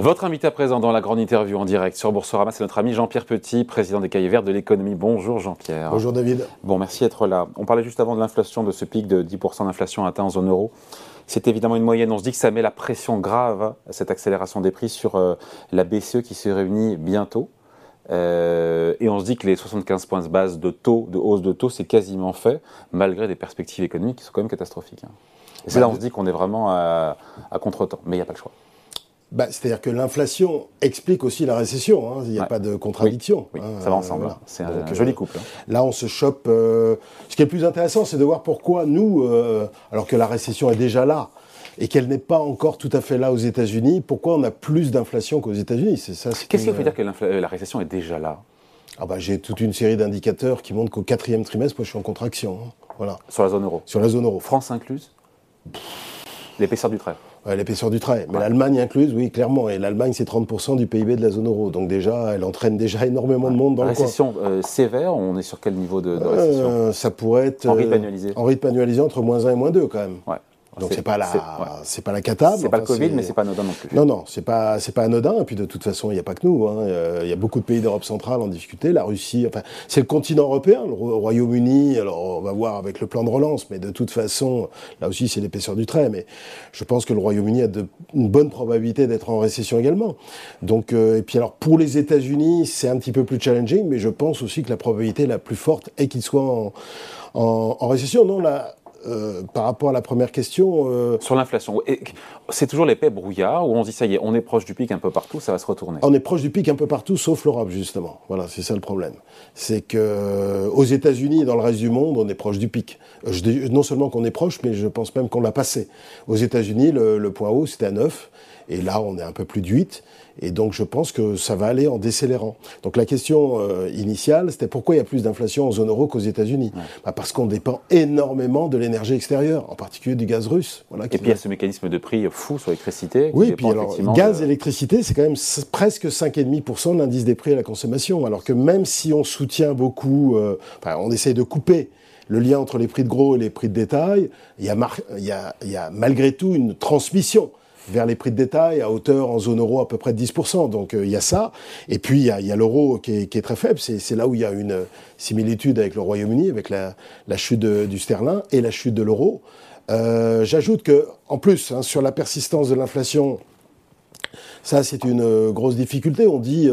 Votre invité à présent dans la grande interview en direct sur Boursorama, c'est notre ami Jean-Pierre Petit, président des Cahiers Verts de l'économie. Bonjour Jean-Pierre. Bonjour David. Bon, merci d'être là. On parlait juste avant de l'inflation, de ce pic de 10% d'inflation atteint en zone euro. C'est évidemment une moyenne. On se dit que ça met la pression grave, cette accélération des prix, sur euh, la BCE qui se réunit bientôt. Euh, et on se dit que les 75 points de base de taux, de hausse de taux, c'est quasiment fait, malgré des perspectives économiques qui sont quand même catastrophiques. Hein. Et c'est là là on se dit qu'on est vraiment à, à contre-temps. Mais il n'y a pas le choix. Bah, C'est-à-dire que l'inflation explique aussi la récession, hein. il n'y a pas de contradiction. Oui, ça va ensemble, hein. c'est un, euh, joli couple. Là, on se chope. ce qui est le plus intéressant, c'est de voir pourquoi nous, alors que la récession est déjà là, et qu'elle n'est pas encore tout à fait là aux États-Unis, pourquoi on a plus d'inflation qu'aux États-Unis? C'est ça. Qu'est-ce qui veut dire que la récession est déjà là? Ah bah, J'ai toute une série d'indicateurs qui montrent qu'au quatrième trimestre, moi je suis en contraction. Hein. Voilà. Sur la zone euro Sur la zone euro. France incluse? L'épaisseur du trait ouais, L'épaisseur du trait. Mais l'Allemagne incluse, oui, clairement. Et l'Allemagne, c'est 30% du PIB de la zone euro. Donc déjà, elle entraîne déjà énormément de monde dans récession, le coin. Récession sévère, on est sur quel niveau de, récession? Euh, Ça pourrait être... En rythme annualisé En rythme annualisé, entre moins 1 et moins 2 quand même. Ouais. Donc c'est pas la, c'est pas la cata. C'est pas le Covid, mais c'est pas anodin non plus. Non, non, c'est pas, c'est pas anodin. Et puis de toute façon, il n'y a pas que nous. Hein. Il y a beaucoup de pays d'Europe centrale en difficulté. La Russie, enfin, c'est le continent européen, le Royaume-Uni. Alors on va voir avec le plan de relance, mais de toute façon, là aussi c'est l'épaisseur du trait. Mais je pense que le Royaume-Uni a de, une bonne probabilité d'être en récession également. Donc euh, et puis alors pour les États-Unis, c'est un petit peu plus challenging, mais je pense aussi que la probabilité la plus forte est qu'ils soient en, en, en récession. Non, là, euh, par rapport à la première question. Euh, Sur l'inflation, c'est toujours l'épais brouillard où on se dit ça y est, on est proche du pic un peu partout, ça va se retourner. On est proche du pic un peu partout, sauf l'Europe justement. Voilà, c'est ça le problème. C'est que euh, aux États-Unis et dans le reste du monde, on est proche du pic. non seulement qu'on est proche, mais je pense même qu'on l'a passé. Aux États-Unis, le, le, point haut c'était à 9, et là on est un peu plus de 8. Et donc je pense que ça va aller en décélérant. Donc la question euh, initiale, c'était pourquoi il y a plus d'inflation en zone euro qu'aux États-Unis bah Parce qu'on dépend énormément de l'énergie extérieure, en particulier du gaz russe. Voilà, et puis il y a ce mécanisme de prix fou sur l'électricité. Oui, puis alors gaz, et électricité, c'est quand même presque 5,5% de l'indice des prix à la consommation. Alors que même si on soutient beaucoup, euh, enfin, on essaye de couper le lien entre les prix de gros et les prix de détail, il y a, il y a, il y a malgré tout une transmission vers les prix de détail à hauteur en zone euro à peu près de 10%. Donc euh, il y a ça. Et puis il y a, l'euro qui, est, très faible. C'est là où il y a une similitude avec le Royaume-Uni, avec la, chute du sterling et la chute de l'euro. Euh, j'ajoute que, en plus, hein, sur la persistance de l'inflation, ça c'est une euh, grosse difficulté. On dit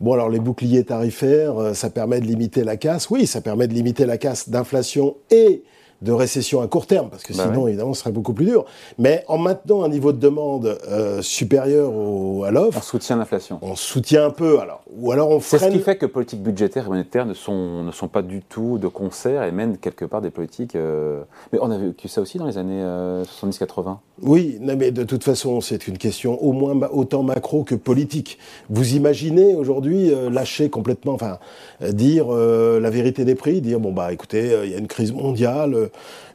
bon alors les boucliers tarifaires, ça permet de limiter la casse. Oui, ça permet de limiter la casse d'inflation et de récession à court terme, parce que bah sinon, évidemment, ce serait beaucoup plus dur. Mais en maintenant un niveau de demande euh, supérieur au, à l'offre... On soutient l'inflation. On soutient un peu, alors. Ou alors on freine... C'est ce qui fait que politique budgétaire et monétaire ne sont, ne sont pas du tout de concert et mènent quelque part des politiques... Euh, mais on a vécu ça aussi dans les années 70-80 euh, Oui, mais de toute façon, c'est une question au moins autant macro que politique. Vous imaginez aujourd'hui lâcher complètement, enfin, dire la vérité des prix, dire, bon, bah écoutez, il y a une crise mondiale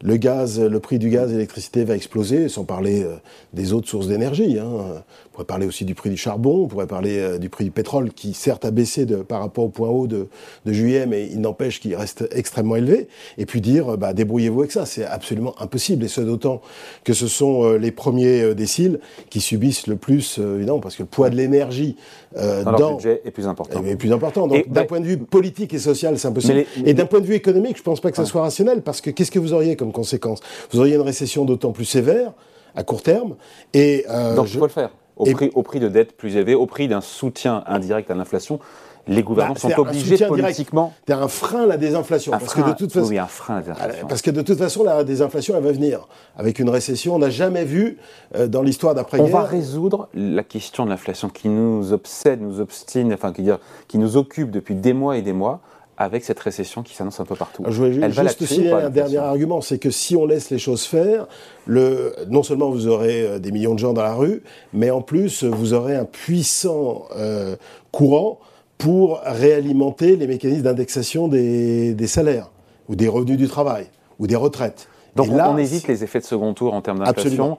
le gaz, le prix du gaz et l'électricité va exploser, sans parler euh, des autres sources d'énergie. Hein. On pourrait parler aussi du prix du charbon, on pourrait parler euh, du prix du pétrole, qui certes a baissé de, par rapport au point haut de, juillet, mais il n'empêche qu'il reste extrêmement élevé. Et puis dire, bah, débrouillez-vous avec ça, c'est absolument impossible. Et ce d'autant que ce sont euh, les premiers déciles qui subissent le plus, évidemment, parce que le poids de l'énergie dans, dans, leur budget est plus important. Est plus important. Donc d'un point de vue politique et social, c'est impossible. et d'un point de vue économique, je pense pas que ça soit rationnel, parce que qu'est-ce que vous auriez comme conséquence Vous auriez une récession d'autant plus sévère à court terme. Et euh, Donc, je... faut le faire. Au, prix, au prix de dettes plus élevées, au prix d'un soutien indirect à l'inflation, les gouvernements bah, sont obligés politiquement. C'est un frein à la désinflation. parce que de toute façon, oui, un frein à la désinflation. Parce que de toute façon, la désinflation, elle va venir. Avec une récession, on n'a jamais vu euh, dans l'histoire d'après-guerre. On va résoudre la question de l'inflation qui nous obsède, nous obstine, enfin, qui, qui nous occupe depuis des mois et des mois avec cette récession qui s'annonce un peu partout. Je voulais juste signaler un dernier argument, c'est que si on laisse les choses faire, le, non seulement vous aurez euh, des millions de gens dans la rue, mais en plus vous aurez un puissant euh, courant pour réalimenter les mécanismes d'indexation des, des, salaires, ou des revenus du travail, ou des retraites. Donc on évite les effets de second tour en termes d'inflation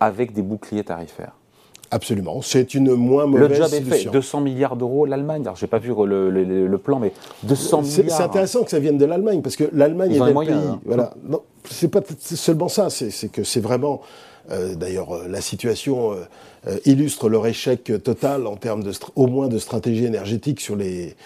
avec des boucliers tarifaires. Absolument, c'est une moins mauvaise Le job est fait, 200 milliards d'euros, l'Allemagne, alors j'ai pas vu le, le, plan, mais 200 milliards. C'est intéressant que ça vienne de l'Allemagne, parce que l'Allemagne est un pays, hein. voilà. c'est pas seulement ça, c'est que c'est vraiment D'ailleurs, la situation illustre leur échec total en termes de, au moins de stratégie énergétique sur les,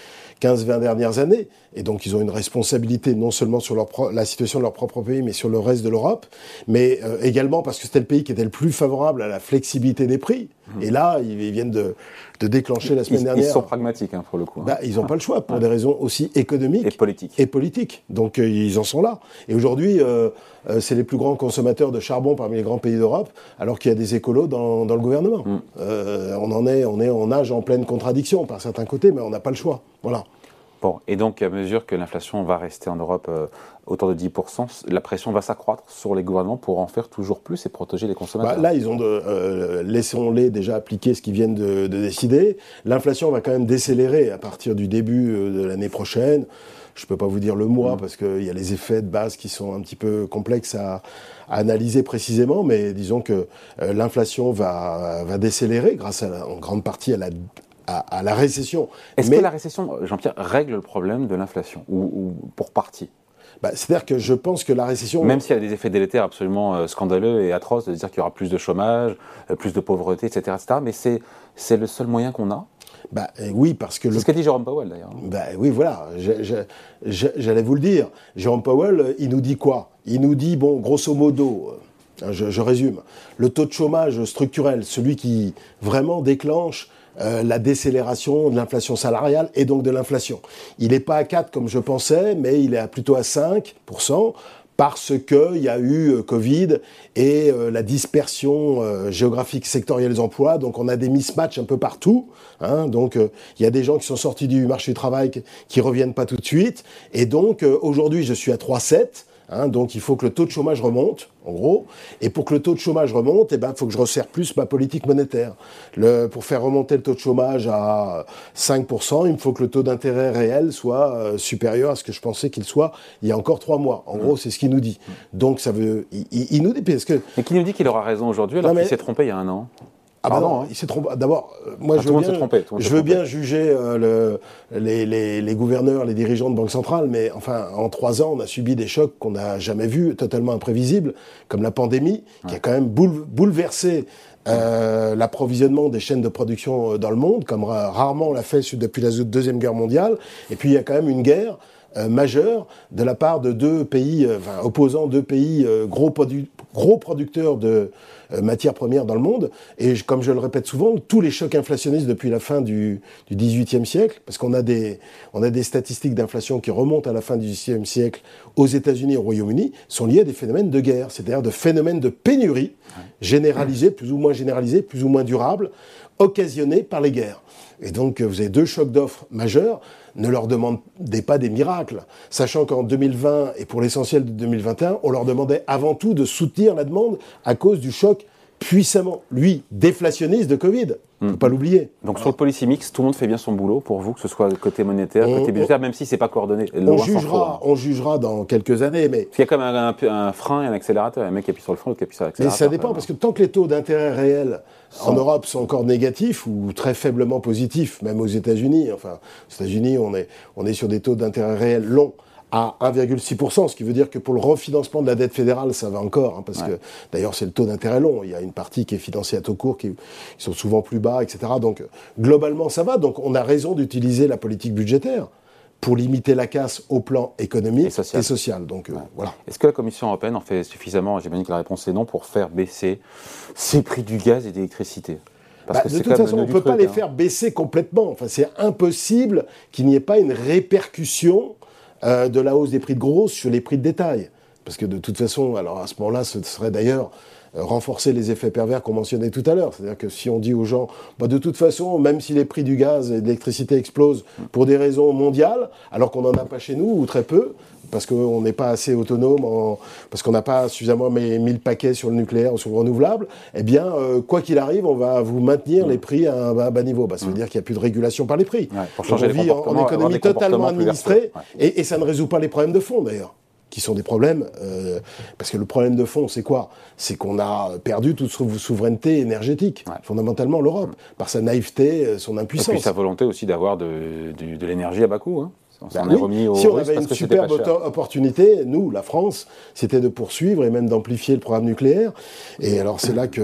15-20 dernières années. Et donc, ils ont une responsabilité non seulement sur la situation de leur propre pays, mais sur le reste de l'Europe, mais euh, également parce que c'était le pays qui était le plus favorable à la flexibilité des prix. Mmh. Et là, ils, viennent de, de, déclencher la semaine dernière. Ils sont pragmatiques, hein, pour le coup. Hein. Bah, ils n'ont pas le choix, pour des raisons aussi économiques. Et politiques. Et politiques. Donc, euh, ils en sont là. Et aujourd'hui, euh, c'est les plus grands consommateurs de charbon parmi les grands pays d'Europe, alors qu'il y a des écolos dans, dans le gouvernement. Mmh. on en est, on est en âge en pleine contradiction par certains côtés, mais on n'a pas le choix. Voilà. Bon, et donc à mesure que l'inflation va rester en Europe euh, autour de 10%, la pression va s'accroître sur les gouvernements pour en faire toujours plus et protéger les consommateurs. Bah, là, ils ont de, euh, laissons-les déjà appliquer ce qu'ils viennent de, décider. L'inflation va quand même décélérer à partir du début euh, de l'année prochaine. Je ne peux pas vous dire le mois mmh. parce qu'il y a les effets de base qui sont un petit peu complexes à, analyser précisément, mais disons que l'inflation va, va décélérer grâce à en grande partie à la à, la récession. Est-ce que la récession, Jean-Pierre, règle le problème de l'inflation ou, pour partie? Bah, C'est-à-dire que je pense que la récession... Même s'il y a des effets délétères absolument euh, scandaleux et atroces, de dire qu'il y aura plus de chômage, euh, plus de pauvreté, etc., etc. mais c'est le seul moyen qu'on a bah, euh, oui, parce que... C'est ce qu'a dit Jérôme Powell, d'ailleurs. Bah, oui, voilà. J'allais vous le dire. Jérôme Powell, il nous dit quoi? Il nous dit, bon, grosso modo, je, je, résume, le taux de chômage structurel, celui qui vraiment déclenche euh, la décélération de l'inflation salariale et donc de l'inflation. Il n'est pas à 4 comme je pensais, mais il est plutôt à 5% parce qu'il y a eu euh, Covid et euh, la dispersion géographique sectorielle des emplois. Donc on a des mismatchs un peu partout. Hein. donc il y a des gens qui sont sortis du marché du travail qui reviennent pas tout de suite. Et donc aujourd'hui je suis à 3,7. Hein, donc il faut que le taux de chômage remonte, en gros. Et pour que le taux de chômage remonte, eh ben, il faut que je resserre plus ma politique monétaire. Le, pour faire remonter le taux de chômage à 5%, il me faut que le taux d'intérêt réel soit euh, supérieur à ce que je pensais qu'il soit il y a encore trois mois. En gros, c'est ce qu'il nous dit. Donc ça veut... Il, nous dit... Parce que, Mais qui nous dit qu'il aura raison aujourd'hui alors qu'il s'est trompé il y a un an? Ah bah non, hein. il s'est trompé. D'abord, euh, moi je veux, bien, je veux bien juger euh, le, les, les, les, gouverneurs, les dirigeants de banque centrale, mais enfin, en trois ans, on a subi des chocs qu'on n'a jamais vus, totalement imprévisibles, comme la pandémie, qui a quand même bouleversé euh, l'approvisionnement des chaînes de production euh, dans le monde, comme rarement on l'a fait depuis la Deuxième Guerre mondiale. Et puis il y a quand même une guerre euh, majeure de la part de deux pays, enfin, opposant deux pays gros, gros producteurs de euh, matières premières dans le monde. Et comme je le répète souvent, tous les chocs inflationnistes depuis la fin du, du 18e siècle, parce qu'on a des, on a des statistiques d'inflation qui remontent à la fin du 18e siècle aux États-Unis et au Royaume-Uni, sont liés à des phénomènes de guerre, c'est-à-dire de phénomènes de pénurie généralisés, plus ou moins généralisés, plus ou moins durables, occasionnés par les guerres. Et donc, vous avez deux chocs d'offres majeurs ne leur demandez pas des miracles, sachant qu'en 2020 et pour l'essentiel de 2021, on leur demandait avant tout de soutenir la demande à cause du choc puissamment, lui, déflationniste de Covid. ne Faut hmm. pas l'oublier. Donc sur le policy mix, tout le monde fait bien son boulot pour vous, que ce soit côté monétaire, côté budgétaire, même si c'est pas coordonné. On jugera, on jugera dans quelques années, mais il y a quand même un, un, frein et un accélérateur. Un mec qui appuie sur le frein, l'autre qui appuie sur l'accélérateur. Mais ça dépend parce que tant que les taux d'intérêt réels en Europe sont encore négatifs ou très faiblement positifs, même aux États-Unis. Enfin, aux États-Unis, on est on est sur des taux d'intérêt réels longs à 1,6%, ce qui veut dire que pour le refinancement de la dette fédérale, ça va encore, hein, parce que d'ailleurs c'est le taux d'intérêt long. Il y a une partie qui est financée à taux court, qui, sont souvent plus bas, etc. Donc globalement ça va. Donc on a raison d'utiliser la politique budgétaire pour limiter la casse au plan économique et social. Donc euh, voilà. Est-ce que la Commission européenne en fait suffisamment J'imagine que la réponse est non pour faire baisser ces prix du gaz et de l'électricité. Bah, de toute façon, on ne peut pas les hein. faire baisser complètement. Enfin, c'est impossible qu'il n'y ait pas une répercussion euh, de la hausse des prix de gros sur les prix de détail. Parce que de toute façon, alors à ce moment-là, ce serait d'ailleurs euh, renforcer les effets pervers qu'on mentionnait tout à l'heure. C'est-à-dire que si on dit aux gens, bah de toute façon, même si les prix du gaz et de l'électricité explosent pour des raisons mondiales, alors qu'on n'en a pas chez nous, ou très peu, parce qu'on n'est pas assez autonome, parce qu'on n'a pas suffisamment mis, le paquet sur le nucléaire ou sur le renouvelable, eh bien, euh, quoi qu'il arrive, on va vous maintenir les prix à un, bas niveau. Bah, ça veut dire qu'il n'y a plus de régulation par les prix. pour changer on vit en, économie totalement administrée, et, et ça ne résout pas les problèmes de fond d'ailleurs qui sont des problèmes, euh, parce que le problème de fond, c'est quoi? C'est qu'on a perdu toute souveraineté énergétique, fondamentalement l'Europe, par sa naïveté, son impuissance. Et puis sa volonté aussi d'avoir de, de, l'énergie à bas coût. Hein. On s'en oui, est remis aux si on avait une superbe opportunité, nous, la France, c'était de poursuivre et même d'amplifier le programme nucléaire. Et alors c'est là que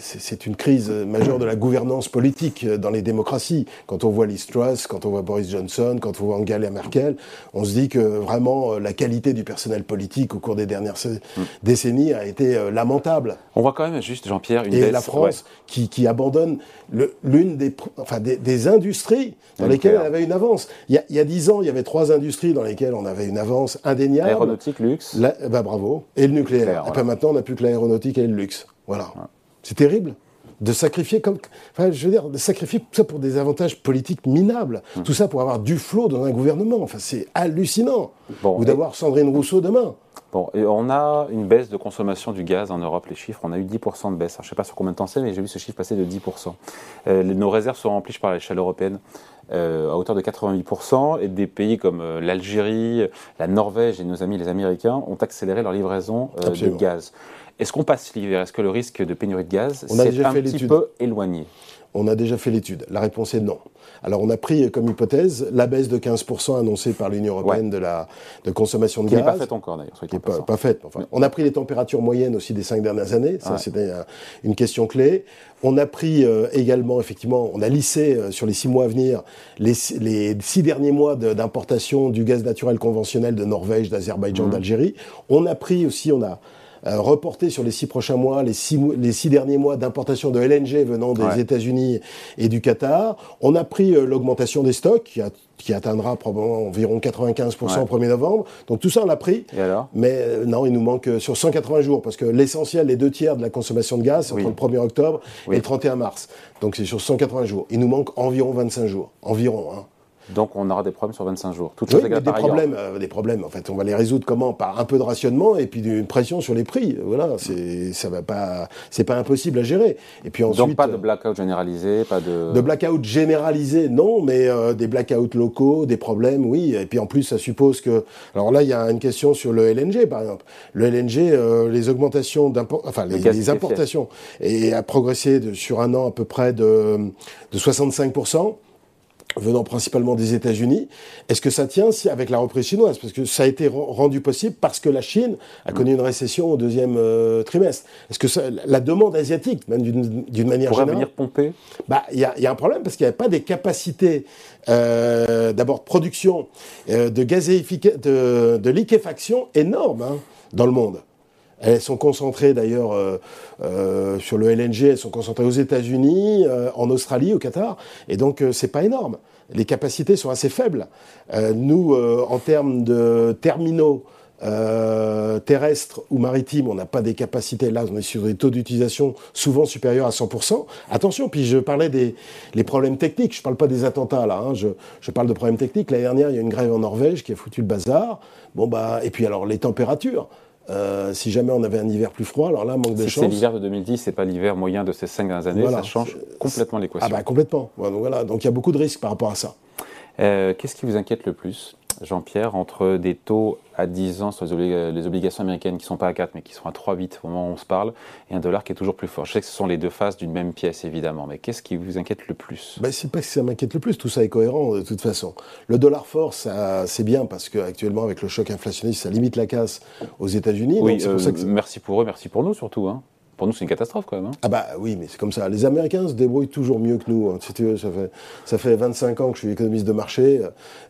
c'est une crise majeure de la gouvernance politique dans les démocraties. Quand on voit Liz Truss, quand on voit Boris Johnson, quand on voit Angela Merkel, on se dit que vraiment euh, la qualité du personnel politique au cours des dernières Mm. décennies a été euh, lamentable. On voit quand même juste, Jean-Pierre, une Et baisse. la France qui, qui abandonne l'une des, enfin, des, des industries dans Le lesquelles elle avait une avance. Il y, a, il y a dix ans, il y avait trois industries dans lesquelles on avait une avance indéniable. Aéronautique, luxe. La- bah, bravo. Et le nucléaire. Nucléaire, Et voilà. puis maintenant, on n'a plus que l'aéronautique et le luxe. Voilà. C'est terrible de sacrifier comme, enfin, je veux dire, de sacrifier tout ça pour des avantages politiques minables. Hum. Tout ça pour avoir du flot dans un gouvernement. Enfin, c'est hallucinant. Bon, Ou et- d'avoir Sandrine Rousseau demain. Bon, et on a une baisse de consommation du gaz en Europe, les chiffres. On a eu 10% de baisse. Alors, je ne sais pas sur combien de temps c'est, mais j'ai vu ce chiffre passer de 10%. Euh, nos réserves sont remplies, à l'échelle européenne, euh, à hauteur de 88%. Et des pays comme euh, l'Algérie, la Norvège et nos amis les Américains ont accéléré leur livraison euh, de gaz. Est-ce qu'on passe l'hiver Est-ce que le risque de pénurie de gaz s'est un petit peu éloigné? On a déjà fait l'étude. La réponse est non. Alors, on a pris comme hypothèse la baisse de 15% annoncée par l'Union européenne de la de consommation de Qui n'est gaz. pas faite encore d'ailleurs. qui n'est pas, pas faite. Enfin, on a pris les températures moyennes aussi des cinq dernières années. Ça, Ouais. c'était euh, une question clé. On a pris euh, également, effectivement, on a lissé euh, sur les six mois à venir les, six- les six derniers mois de- d'importation du gaz naturel conventionnel de Norvège, d'Azerbaïdjan, Mhm. d'Algérie. On a pris aussi, on a euh, reporté sur les six prochains mois, les six, mois- les six derniers mois d'importation de LNG venant des Ouais. États-Unis et du Qatar. On a pris euh, l'augmentation des stocks qui, a- qui atteindra probablement environ 95% au Ouais. 1er novembre. Donc tout ça, on l'a pris. Et alors? Mais euh, non, il nous manque euh, sur 180 jours, parce que l'essentiel, les deux tiers de la consommation de gaz, c'est Oui. entre le 1er octobre Oui. et le 31 mars. Donc c'est sur 180 jours. Il nous manque environ 25 jours. Environ. Hein. Donc on aura des problèmes sur 25 jours. Toutes Oui, mais des par problèmes, euh, des problèmes. En fait, on va les résoudre comment? Par un peu de rationnement et puis une pression sur les prix. Voilà, c'est ça va pas, c'est pas impossible à gérer. Et puis ensuite, Donc pas de euh, blackout généralisé, pas de... de blackout généralisé, non, mais euh, des blackouts locaux, des problèmes, oui. Et puis en plus, ça suppose que. Alors là, il y a une question sur le LNG, par exemple. Le LNG, euh, les augmentations d'import, enfin les, Le importations, et a progressé de- sur un an à peu près de, de 65 venant principalement des États-Unis. Est-ce que ça tient si, avec la reprise chinoise? Parce que ça a été ren- rendu possible parce que la Chine a connu une récession au deuxième euh, trimestre. Est-ce que ça, la demande asiatique, même d'une manière pourrait générale, venir pomper? bah, il y, y a un problème parce qu'il n'y avait pas des capacités euh, d'abord de production euh, de gazéifica- de, de liquéfaction énormes hein, dans le monde. Elles sont concentrées d'ailleurs euh, euh, sur le LNG, elles sont concentrées aux États-Unis, euh, en Australie, au Qatar, et donc euh, c'est pas énorme. Les capacités sont assez faibles. Euh, nous, euh, en termes de terminaux euh, terrestres ou maritimes, on n'a pas des capacités. Là, on est sur des taux d'utilisation souvent supérieurs à 100%. Attention, puis je parlais des les problèmes techniques. Je parle pas des attentats là. hein. Je, je parle de problèmes techniques. L'année dernière, il y a une grève en Norvège qui a foutu le bazar. Bon bah, et puis alors les températures. Euh, si jamais on avait un hiver plus froid, alors là, manque de Si c'est l'hiver de 2010, c'est pas l'hiver moyen de ces cinq dernières années, Voilà. ça change complètement Ah l'équation. bah complètement. Voilà, donc il y a beaucoup de risques par rapport à ça. Euh, Qu'est-ce qui vous inquiète le plus, Jean-Pierre, entre des taux à 10 ans sur les, obli- les obligations américaines qui ne sont pas à 4 mais qui sont à 3,8 au moment où on se parle, et un dollar qui est toujours plus fort Je sais que ce sont les deux faces d'une même pièce, évidemment, mais qu'est-ce qui vous inquiète le plus? Ben, c'est pas que ça m'inquiète le plus, tout ça est cohérent de toute façon. Le dollar fort, c'est bien parce qu'actuellement, avec le choc inflationniste, ça limite la casse aux États-Unis. Oui, donc c'est pour euh, ça que c'est- merci pour eux, merci pour nous surtout. hein. Pour nous, c'est une catastrophe quand même. hein. Ah bah oui, mais c'est comme ça. Les Américains se débrouillent toujours mieux que nous. hein. Si tu veux, ça fait, ça fait 25 ans que je suis économiste de marché. euh,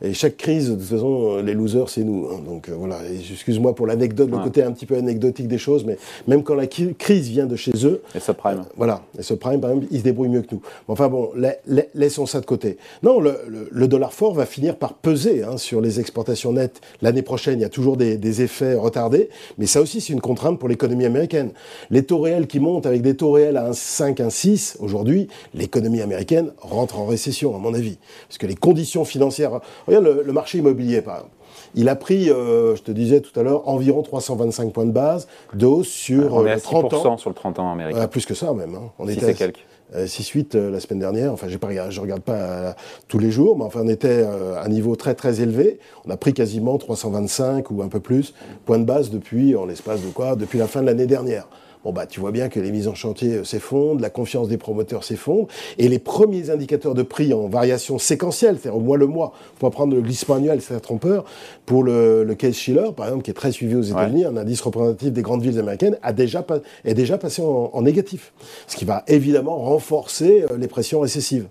Et chaque crise, de toute façon, euh, les losers, c'est nous. hein. Donc euh, voilà, excuse-moi pour l'anecdote, le Ouais. côté un petit peu anecdotique des choses, mais même quand la crise vient de chez eux, Et subprime. Voilà, et ce prime, par exemple, il se débrouille mieux que nous. Enfin bon, la- la- laissons ça de côté. Non, le, le- le dollar fort va finir par peser sur les exportations nettes l'année prochaine. Il y a toujours des, des effets retardés, mais ça aussi, c'est une contrainte pour l'économie américaine. Les taux réels qui montent avec des taux réels à 1,5, 1,6, aujourd'hui, l'économie américaine rentre en récession, à mon avis. Parce que les conditions financières... Regarde le, le marché immobilier, par exemple. Il a pris, euh, je te disais tout à l'heure, environ 325 points de base de hausse sur On euh, est à le 30 ans. 6% sur le 30 ans américain. Euh, plus que ça même. hein. On 6 était quelques. euh, 6-8 euh, la semaine dernière. Enfin, j'ai pas je regarde pas euh, tous les jours, mais enfin, on était euh, à un niveau très très élevé. On a pris quasiment 325 ou un peu plus points de base depuis, en l'espace de quoi? Depuis la fin de l'année dernière. Bon bah tu vois bien que les mises en chantier euh, s'effondrent, la confiance des promoteurs s'effondre, et les premiers indicateurs de prix en variation séquentielle, c'est-à-dire au mois le mois, pour prendre le glissement annuel, c'est un trompeur, pour le, le case Schiller, par exemple, qui est très suivi aux États-Unis, un indice représentatif des grandes villes américaines, a déjà est déjà passé en, en négatif, ce qui va évidemment renforcer euh, les pressions récessives.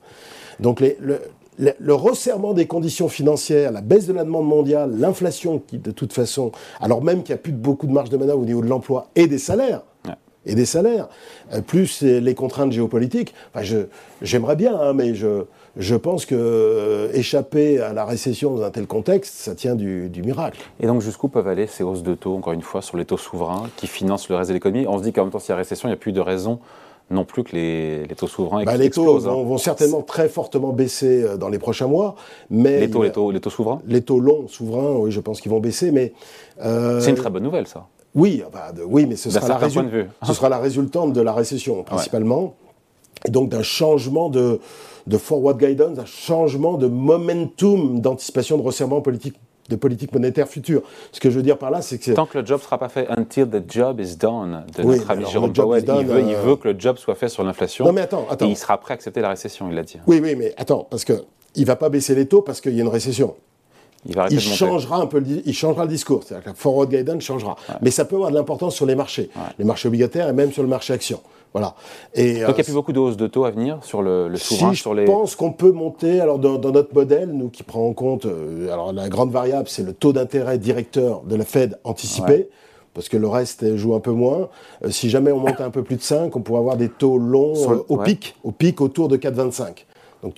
Donc les, le, le, resserrement des conditions financières, la baisse de la demande mondiale, l'inflation qui, de toute façon, alors même qu'il n'y a plus beaucoup de marge de manœuvre au niveau de l'emploi et des salaires, et des salaires, euh, plus les contraintes géopolitiques. Enfin, j'aimerais bien, hein, mais je, je pense que euh, échapper à la récession dans un tel contexte, ça tient du, du miracle. Et donc jusqu'où peuvent aller ces hausses de taux, encore une fois, sur les taux souverains qui financent le reste de l'économie? On se dit qu'en même temps, s'il y a récession, il n'y a plus de raison non plus que les, taux souverains bah, Les taux hein. vont, certainement très fortement baisser euh, dans les prochains mois. Mais les taux, les taux, les taux souverains? Les taux longs souverains, oui, je pense qu'ils vont baisser. mais euh, C'est une très bonne nouvelle, ça. Oui, bah, oui mais ce, sera la, ce sera la résultante de la récession, principalement. Et donc d'un changement de, de forward guidance, d'un changement de momentum d'anticipation de resserrement politique de politique monétaire future. Ce que je veux dire par là, c'est que... Tant que le job ne sera pas fait, until the job is done, de notre ami Jérôme Powell, il, veut, il, veut, que le job soit fait sur l'inflation. Non mais attends, attends. Et il sera prêt à accepter la récession, il l'a dit. Oui, oui, mais attends, parce que il va pas baisser les taux parce qu'il y a une récession. Il, va il changera un peu, il changera le discours. C'est-à-dire que la forward guidance changera. Mais ça peut avoir de l'importance sur les marchés, les marchés obligataires et même sur le marché action. Voilà. Et, Donc il n'y a euh, plus beaucoup de hausses de taux à venir sur le, le souverain, sur les. Je pense qu'on peut monter. Alors dans, notre modèle, nous qui prend en compte, euh, alors la grande variable, c'est le taux d'intérêt directeur de la Fed anticipé. Parce que le reste joue un peu moins. Euh, si jamais on monte un peu plus de 5, on pourrait avoir des taux longs au pic, au pic autour de 4,25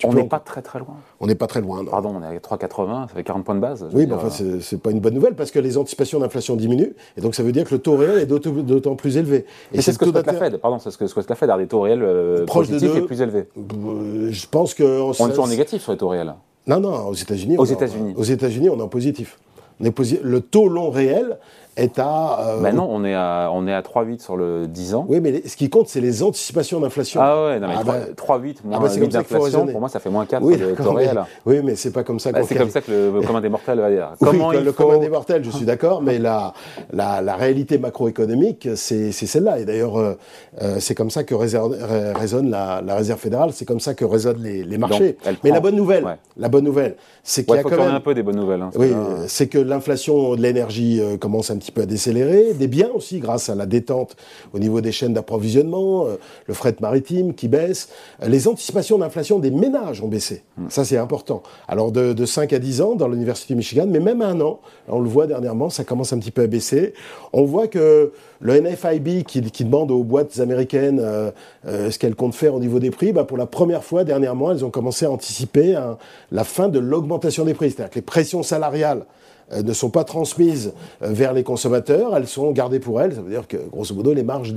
on n'est pas très très loin. On n'est pas très loin. Non. Pardon, on est à 3,80, ça fait 40 points de base. Oui, mais enfin, c'est pas une bonne nouvelle parce que les anticipations d'inflation diminuent et donc ça veut dire que le taux réel est d'autant plus élevé. Et c'est ce que souhaite la Fed. Pardon, c'est ce que souhaite la Fed, avoir des taux réels euh, positifs et plus élevés. Euh, je pense que on, est en négatif sur les taux réels. Non, non, aux États-Unis. Aux États-Unis. Aux États-Unis, on est en positif. Le taux long réel est à. Euh, ben non, on est à, on est à 3,8 sur le 10 ans. Oui, mais ce qui compte, c'est les anticipations d'inflation. Ah ouais, non, mais 3,8 ah bah, moins ah bah d'inflation, pour moi, ça fait moins 4 oui, le taux réel. Oui, mais c'est pas comme ça bah, C'est comme ça que le commun des mortels va dire. Comment oui, le commun des mortels, je suis d'accord, mais la, la, la, réalité macroéconomique, c'est celle-là. Et d'ailleurs, euh, euh, c'est comme ça que résonne la, la, Réserve fédérale, c'est comme ça que résonnent les, les marchés. mais la bonne nouvelle, la bonne nouvelle, c'est qu'il y a quand même... un peu des bonnes nouvelles. Hein, oui, c'est que l'inflation de l'énergie commence un petit peu à décélérer des biens aussi grâce à la détente au niveau des chaînes d'approvisionnement, euh, le fret maritime qui baisse. Les anticipations d'inflation des ménages ont baissé. Hmm. Ça, c'est important. Alors, de, 5 à 10 ans dans l'Université du Michigan, mais même à un an, on le voit dernièrement, ça commence un petit peu à baisser. On voit que le NFIB qui, demande aux boîtes américaines euh, euh, ce qu'elles comptent faire au niveau des prix, bah, pour la première fois dernièrement, elles ont commencé à anticiper la fin de l'augmentation des prix. C'est-à-dire que les pressions salariales euh, ne sont pas transmises euh, vers les consommateurs, elles sont gardées pour elles. Ça veut dire que, grosso modo, les marges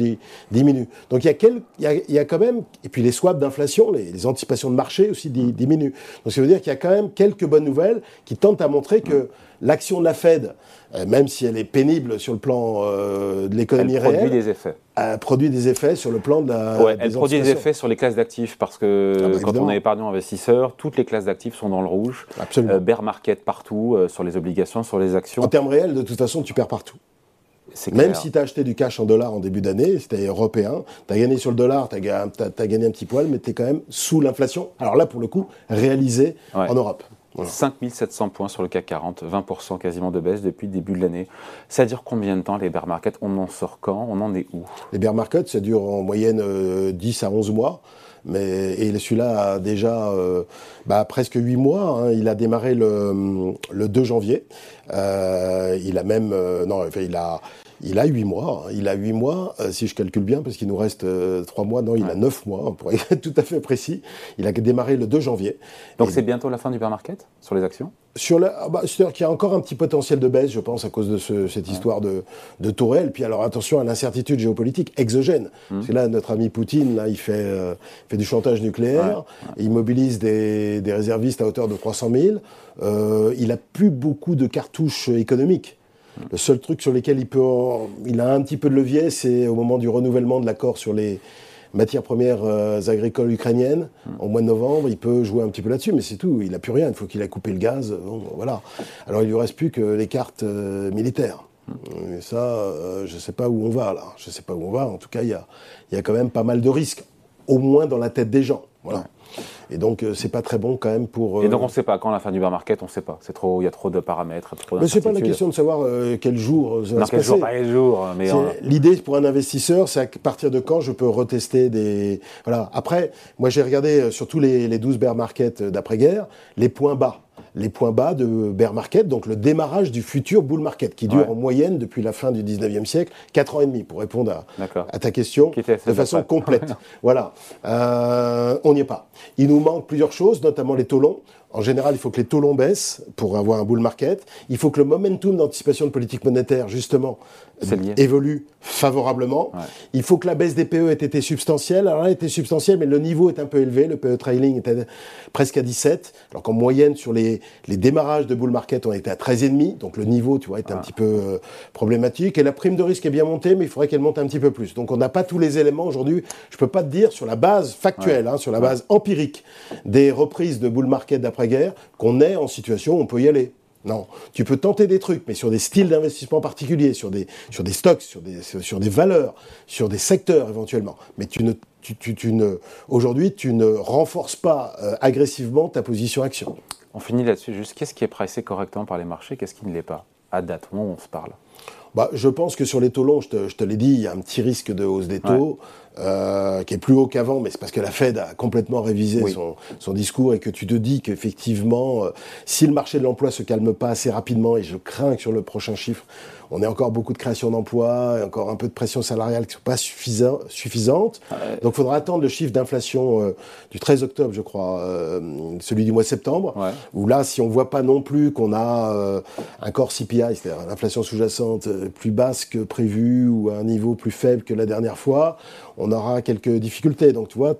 diminuent. Donc il y, a quel, il, y a, quand même, et puis les swaps d'inflation, les, anticipations de marché aussi diminuent. Donc ça veut dire qu'il y a quand même quelques bonnes nouvelles qui tentent à montrer que l'action de la Fed, euh, même si elle est pénible sur le plan euh, de l'économie réelle, produit des effets. Elle produit des effets sur le plan de la. Ouais, elle produit des effets sur les classes d'actifs parce que ah bah, quand on est épargnant investisseur, toutes les classes d'actifs sont dans le rouge. Absolument. Euh, bear market partout, sur les obligations, sur les actions. En termes réels, de toute façon, tu perds partout. Même si tu as acheté du cash en dollars en début d'année, es européen, tu as gagné sur le dollar, tu as, gagné un petit poil, mais tu es quand même sous l'inflation. Alors là, pour le coup, réalisé en Europe. 5700 points sur le CAC 40, 20% quasiment de baisse depuis le début de l'année. Ça dure combien de temps les bear markets? On en sort quand? On en est où? Les bear markets, ça dure en moyenne 10 euh, à 11 mois. Mais, et celui-là a déjà euh, bah, presque 8 mois. Hein. Il a démarré le, le 2 janvier. Euh, il a même... non, il a, il a 8 mois. Il a 8 mois, euh, si je calcule bien, parce qu'il nous reste 3 euh, mois. Non, il a 9 mois, pour être tout à fait précis. Il a démarré le 2 janvier. Donc c'est bientôt la fin du bear market sur les actions? Sur ah bah, C'est-à-dire qu'il y a encore un petit potentiel de baisse, je pense, à cause de cette histoire de, de Tourelle. Puis alors attention à l'incertitude géopolitique exogène. Mmh. Parce que là, notre ami Poutine, là, il fait, euh, fait du chantage nucléaire. Il mobilise des, des, réservistes à hauteur de 300 000. il a plus beaucoup de cartouches économiques. Le seul truc sur lequel il peut, il a un petit peu de levier, c'est au moment du renouvellement de l'accord sur les matières premières euh, agricoles ukrainiennes au mois de novembre. Il peut jouer un petit peu là-dessus, mais c'est tout. Il n'a plus rien. Il faut qu'il a coupé le gaz. voilà. Alors il lui reste plus que les cartes euh, militaires. Et ça, euh, je ne sais pas où on va là. Je ne sais pas où on va. En tout cas, il y a, y a, quand même pas mal de risques, au moins dans la tête des gens. Voilà. Et donc, euh, c'est pas très bon quand même pour. Et donc, on ne sait pas quand la fin du bear market, on ne sait pas. C'est trop, il y a trop de paramètres, trop Mais c'est pas la question de savoir quel jour ça va se quel jour, pas quel jour. Mais l'idée pour un investisseur, c'est à partir de quand je peux retester des. Voilà. Après, moi, j'ai regardé sur tous les, les 12 bear markets d'après-guerre les points bas les points bas de bear market, donc le démarrage du futur bull market, qui dure en moyenne depuis la fin du 19e siècle, 4 ans et demi, pour répondre à, à ta question de façon complète. voilà. Euh, on n'y est pas. Il nous manque plusieurs choses, notamment les taux longs. En général, il faut que les taux longs baissent pour avoir un bull market. Il faut que le momentum d'anticipation de politique monétaire, justement, évolue favorablement. Il faut que la baisse des PE ait été substantielle. Alors elle a été substantielle, mais le niveau est un peu élevé. Le PE trailing était presque à 17, alors qu'en moyenne, sur les, les, démarrages de bull market, on était à 13,5. Donc le niveau, tu vois, est un petit peu euh, problématique. Et la prime de risque est bien montée, mais il faudrait qu'elle monte un petit peu plus. Donc on n'a pas tous les éléments aujourd'hui. Je ne peux pas te dire sur la base factuelle, hein, sur la base empirique des reprises de bull market d'après-guerre, qu'on est en situation où on peut y aller. Non, tu peux tenter des trucs, mais sur des styles d'investissement particuliers, sur des, sur des stocks, sur des, sur des valeurs, sur des secteurs éventuellement. Mais tu ne, tu, tu, ne, aujourd'hui, tu ne renforces pas euh, agressivement ta position action. On finit là-dessus. Juste, qu'est-ce qui est pricé correctement par les marchés Qu'est-ce qui ne l'est pas À date, où on se parle? Bah, je pense que sur les taux longs, je te, je te l'ai dit, il y a un petit risque de hausse des taux. Euh, qui est plus haut qu'avant, mais c'est parce que la Fed a complètement révisé son, son, discours et que tu te dis qu'effectivement, euh, si le marché de l'emploi se calme pas assez rapidement, et je crains que sur le prochain chiffre, on ait encore beaucoup de création d'emplois, encore un peu de pression salariale qui ne sont pas suffisant, suffisantes. Donc il faudra attendre le chiffre d'inflation euh, du 13 octobre, je crois, celui du mois de septembre, où là, si on voit pas non plus qu'on a un corps CPI, c'est-à-dire l'inflation sous-jacente plus basse que prévu ou à un niveau plus faible que la dernière fois, on aura quelques difficultés. Donc, tu vois,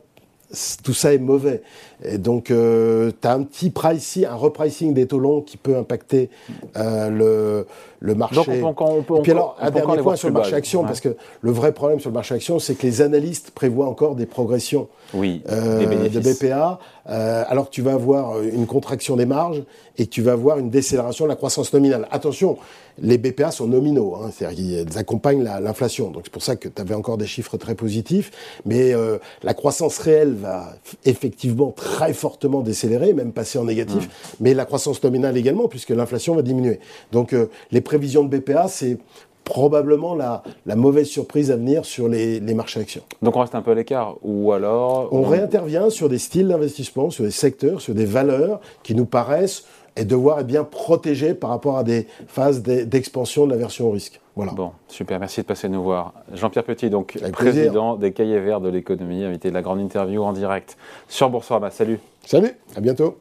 tout ça est mauvais. Et donc, euh, tu as un petit pricing, un repricing des taux longs qui peut impacter euh, le, le marché. Donc, on peut, on peut, Et puis alors, un dernier point sur le marché action, parce que le vrai problème sur le marché action, c'est que les analystes prévoient encore des progressions oui, euh, de BPA, euh, alors que tu vas avoir une contraction des marges et que tu vas avoir une décélération de la croissance nominale. Attention, les BPA sont nominaux, hein, c'est-à-dire qu'ils accompagnent l'inflation. Donc c'est pour ça que tu avais encore des chiffres très positifs, mais euh, la croissance réelle va effectivement très fortement décélérer, même passer en négatif, mais la croissance nominale également, puisque l'inflation va diminuer. Donc euh, les prévisions de BPA, c'est probablement la, la, mauvaise surprise à venir sur les, les, marchés actions. Donc on reste un peu à l'écart Ou alors... On, on réintervient sur des styles d'investissement, sur des secteurs, sur des valeurs qui nous paraissent et devoir être bien protégé par rapport à des phases d'expansion de la version au risque. Voilà. Bon, super, merci de passer nous voir. Jean-Pierre Petit, donc président des Cahiers Verts de l'économie, invité de la grande interview en direct sur Boursorama. Salut. Salut, à bientôt.